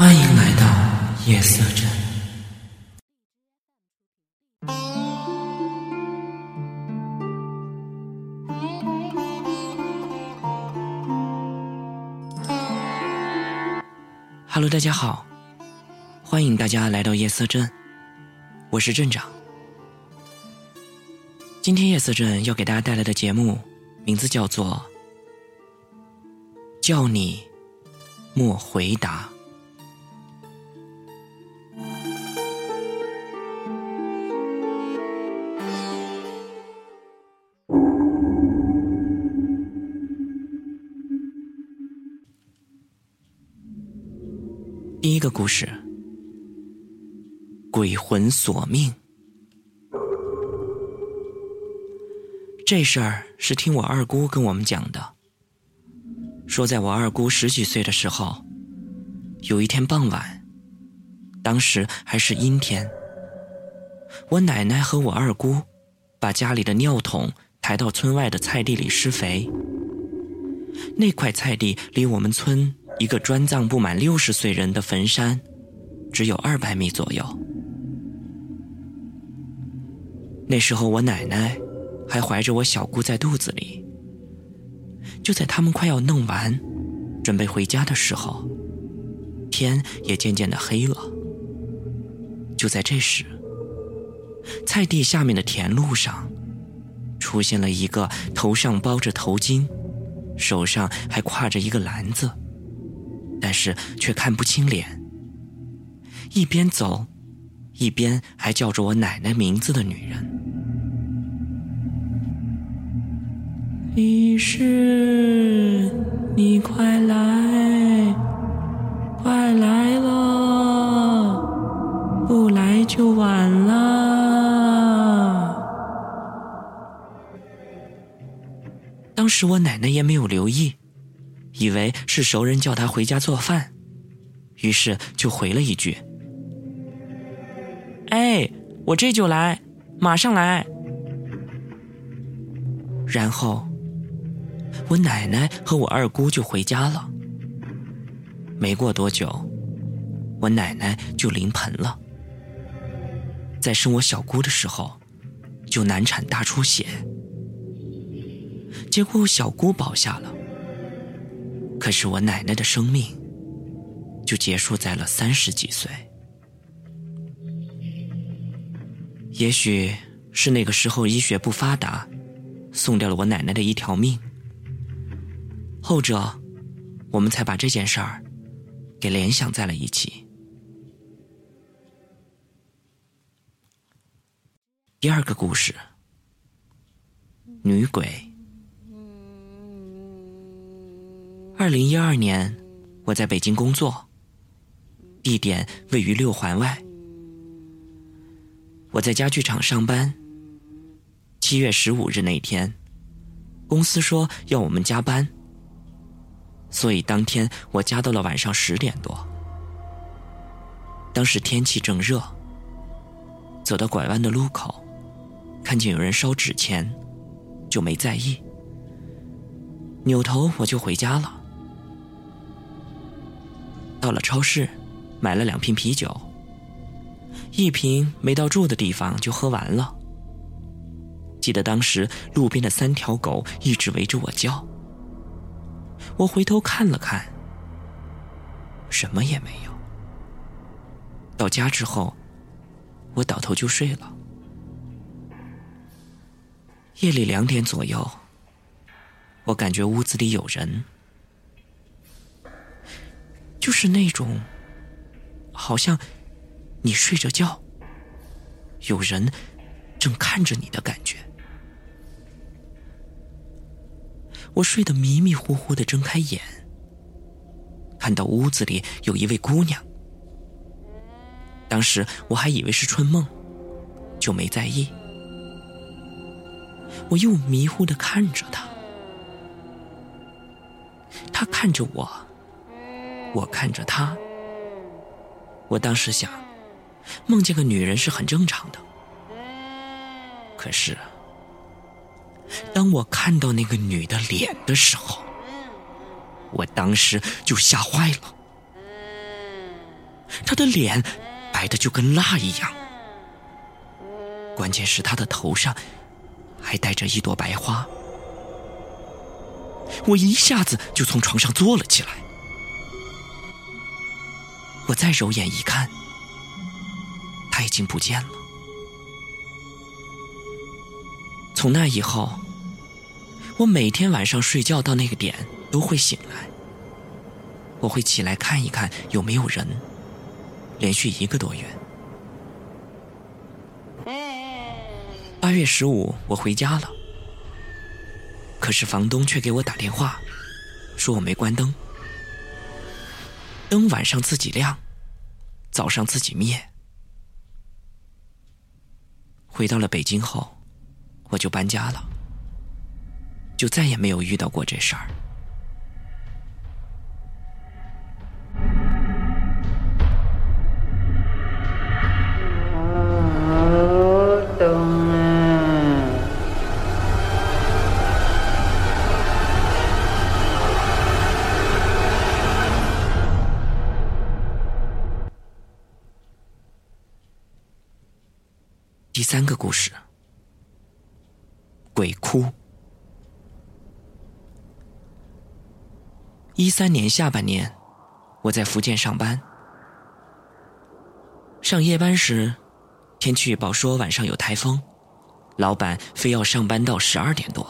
欢迎来到夜色镇。Hello，大家好，欢迎大家来到夜色镇，我是镇长。今天夜色镇要给大家带来的节目名字叫做《叫你莫回答》。故事：鬼魂索命。这事儿是听我二姑跟我们讲的。说在我二姑十几岁的时候，有一天傍晚，当时还是阴天，我奶奶和我二姑把家里的尿桶抬到村外的菜地里施肥。那块菜地离我们村。一个专葬不满六十岁人的坟山，只有二百米左右。那时候我奶奶还怀着我小姑在肚子里。就在他们快要弄完，准备回家的时候，天也渐渐的黑了。就在这时，菜地下面的田路上，出现了一个头上包着头巾，手上还挎着一个篮子。但是却看不清脸，一边走，一边还叫着我奶奶名字的女人。李氏，你快来，快来了，不来就晚了。当时我奶奶也没有留意。以为是熟人叫他回家做饭，于是就回了一句：“哎，我这就来，马上来。”然后，我奶奶和我二姑就回家了。没过多久，我奶奶就临盆了，在生我小姑的时候，就难产大出血，结果小姑保下了。可是我奶奶的生命就结束在了三十几岁。也许是那个时候医学不发达，送掉了我奶奶的一条命。后者，我们才把这件事儿给联想在了一起。第二个故事，女鬼。二零一二年，我在北京工作，地点位于六环外。我在家具厂上班。七月十五日那天，公司说要我们加班，所以当天我加到了晚上十点多。当时天气正热，走到拐弯的路口，看见有人烧纸钱，就没在意，扭头我就回家了。到了超市，买了两瓶啤酒。一瓶没到住的地方就喝完了。记得当时路边的三条狗一直围着我叫。我回头看了看，什么也没有。到家之后，我倒头就睡了。夜里两点左右，我感觉屋子里有人。就是那种，好像你睡着觉，有人正看着你的感觉。我睡得迷迷糊糊的，睁开眼，看到屋子里有一位姑娘。当时我还以为是春梦，就没在意。我又迷糊的看着她，她看着我。我看着他，我当时想，梦见个女人是很正常的。可是，当我看到那个女的脸的时候，我当时就吓坏了。她的脸白的就跟蜡一样，关键是她的头上还戴着一朵白花。我一下子就从床上坐了起来。我再揉眼一看，他已经不见了。从那以后，我每天晚上睡觉到那个点都会醒来。我会起来看一看有没有人。连续一个多月。八月十五，我回家了，可是房东却给我打电话，说我没关灯，灯晚上自己亮，早上自己灭。回到了北京后，我就搬家了，就再也没有遇到过这事儿。故事，鬼哭。一三年下半年，我在福建上班，上夜班时，天气预报说晚上有台风，老板非要上班到十二点多，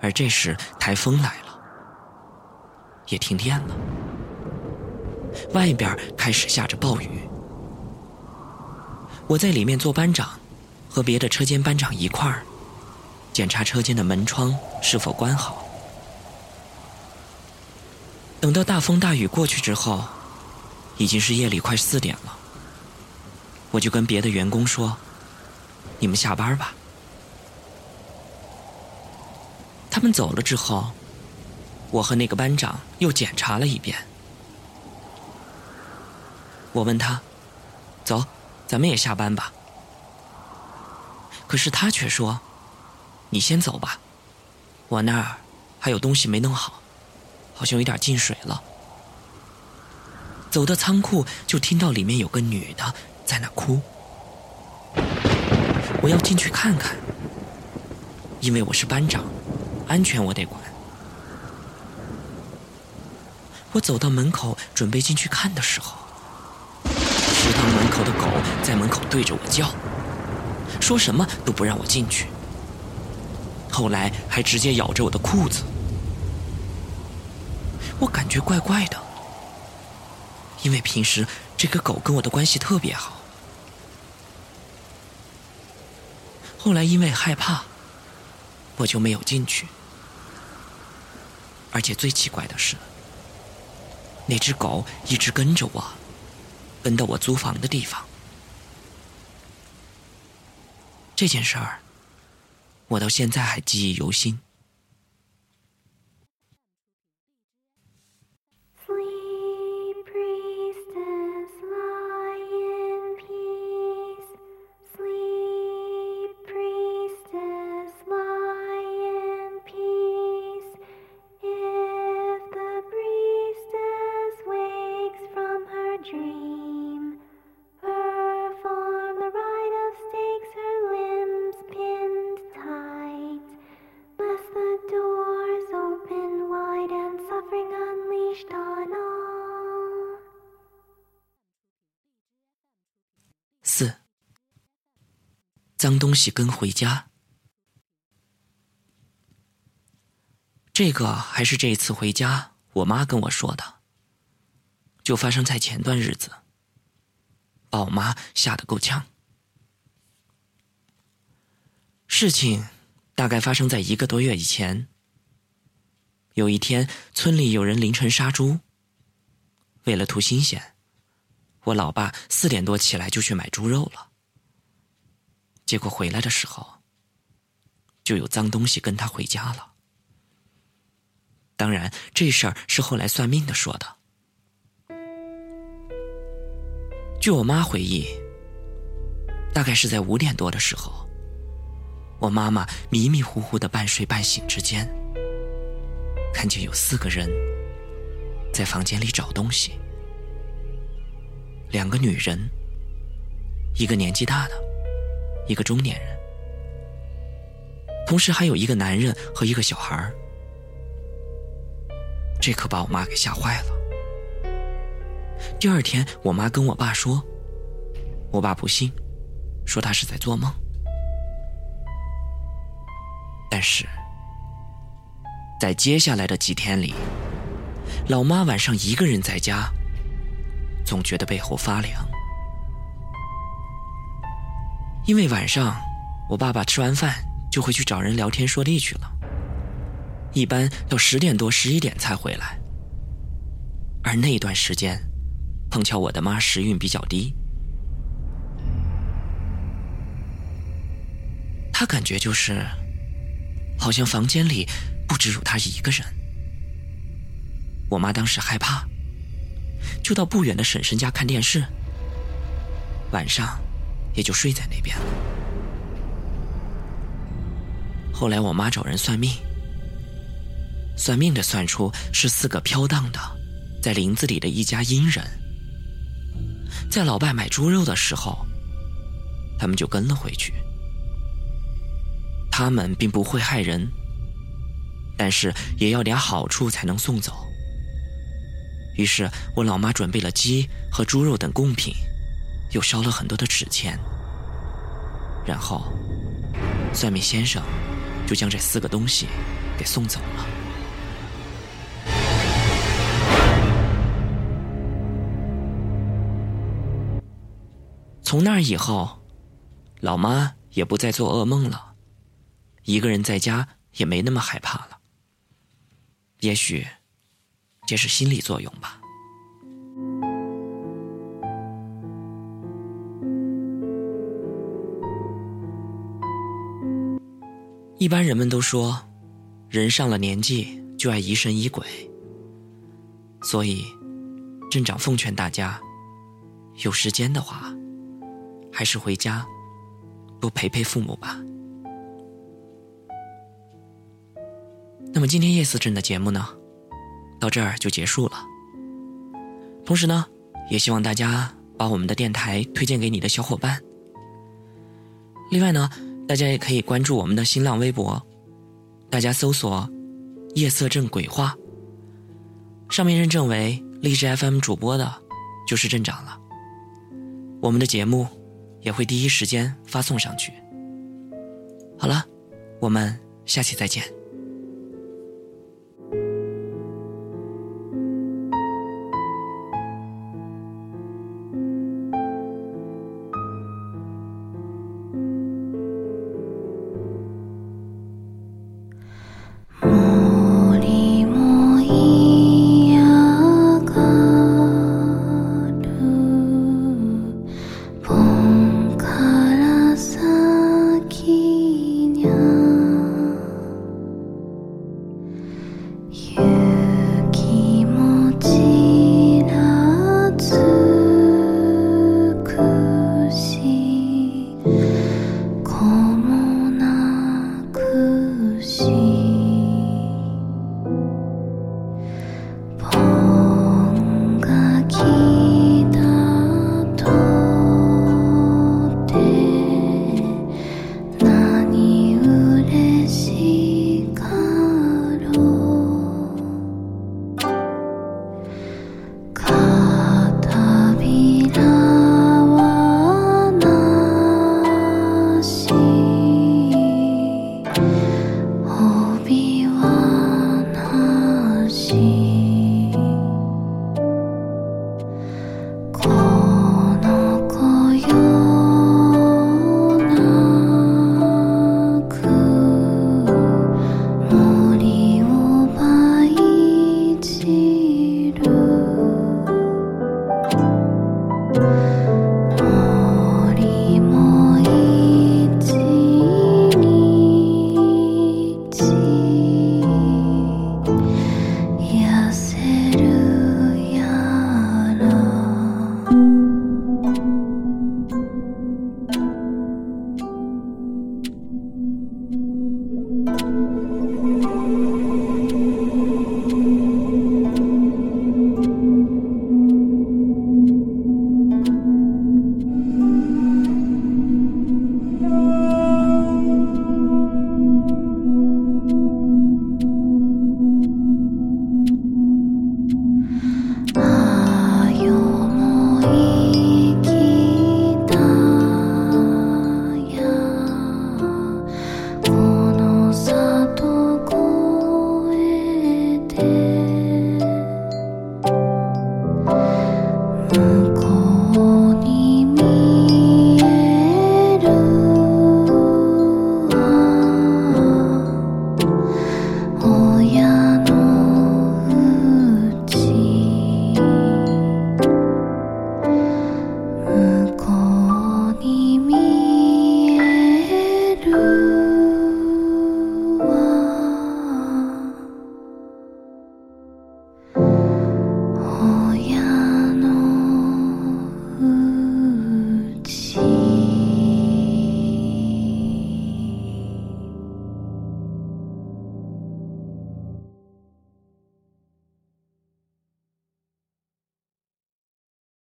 而这时台风来了，也停电了，外边开始下着暴雨。我在里面做班长，和别的车间班长一块儿检查车间的门窗是否关好。等到大风大雨过去之后，已经是夜里快四点了。我就跟别的员工说：“你们下班吧。”他们走了之后，我和那个班长又检查了一遍。我问他：“走。”咱们也下班吧。可是他却说：“你先走吧，我那儿还有东西没弄好，好像有点进水了。”走到仓库，就听到里面有个女的在那哭。我要进去看看，因为我是班长，安全我得管。我走到门口，准备进去看的时候。食堂门口的狗在门口对着我叫，说什么都不让我进去。后来还直接咬着我的裤子，我感觉怪怪的，因为平时这个狗跟我的关系特别好。后来因为害怕，我就没有进去。而且最奇怪的是，那只狗一直跟着我。奔到我租房的地方，这件事儿，我到现在还记忆犹新。脏东西跟回家。这个还是这一次回家，我妈跟我说的，就发生在前段日子，把我妈吓得够呛。事情大概发生在一个多月以前。有一天，村里有人凌晨杀猪，为了图新鲜。我老爸四点多起来就去买猪肉了，结果回来的时候，就有脏东西跟他回家了。当然，这事儿是后来算命的说的。据我妈回忆，大概是在五点多的时候，我妈妈迷迷糊糊的半睡半醒之间，看见有四个人在房间里找东西。两个女人，一个年纪大的，一个中年人，同时还有一个男人和一个小孩。这可把我妈给吓坏了。第二天，我妈跟我爸说，我爸不信，说他是在做梦。但是，在接下来的几天里，老妈晚上一个人在家，总觉得背后发凉，因为晚上我爸爸吃完饭就会去找人聊天说地去了，一般到十点多十一点才回来，而那段时间，碰巧我的妈时运比较低，她感觉就是。好像房间里不只有他一个人。我妈当时害怕，就到不远的婶婶家看电视，晚上也就睡在那边了。后来我妈找人算命，算命的算出是四个飘荡的在林子里的一家阴人，在老伴买猪肉的时候，他们就跟了回去。他们并不会害人，但是也要点好处才能送走。于是我老妈准备了鸡和猪肉等贡品，又烧了很多的纸钱，然后算命先生就将这四个东西给送走了。从那以后，老妈也不再做噩梦了。一个人在家也没那么害怕了，也许这是心理作用吧。一般人们都说，人上了年纪就爱疑神疑鬼，所以镇长奉劝大家，有时间的话，还是回家多陪陪父母吧。那么今天夜思镇的节目呢，到这儿就结束了。同时呢，也希望大家把我们的电台推荐给你的小伙伴。另外呢，大家也可以关注我们的新浪微博，大家搜索“夜色镇鬼话”，上面认证为励志 FM 主播的，就是镇长了。我们的节目也会第一时间发送上去。好了，我们下期再见。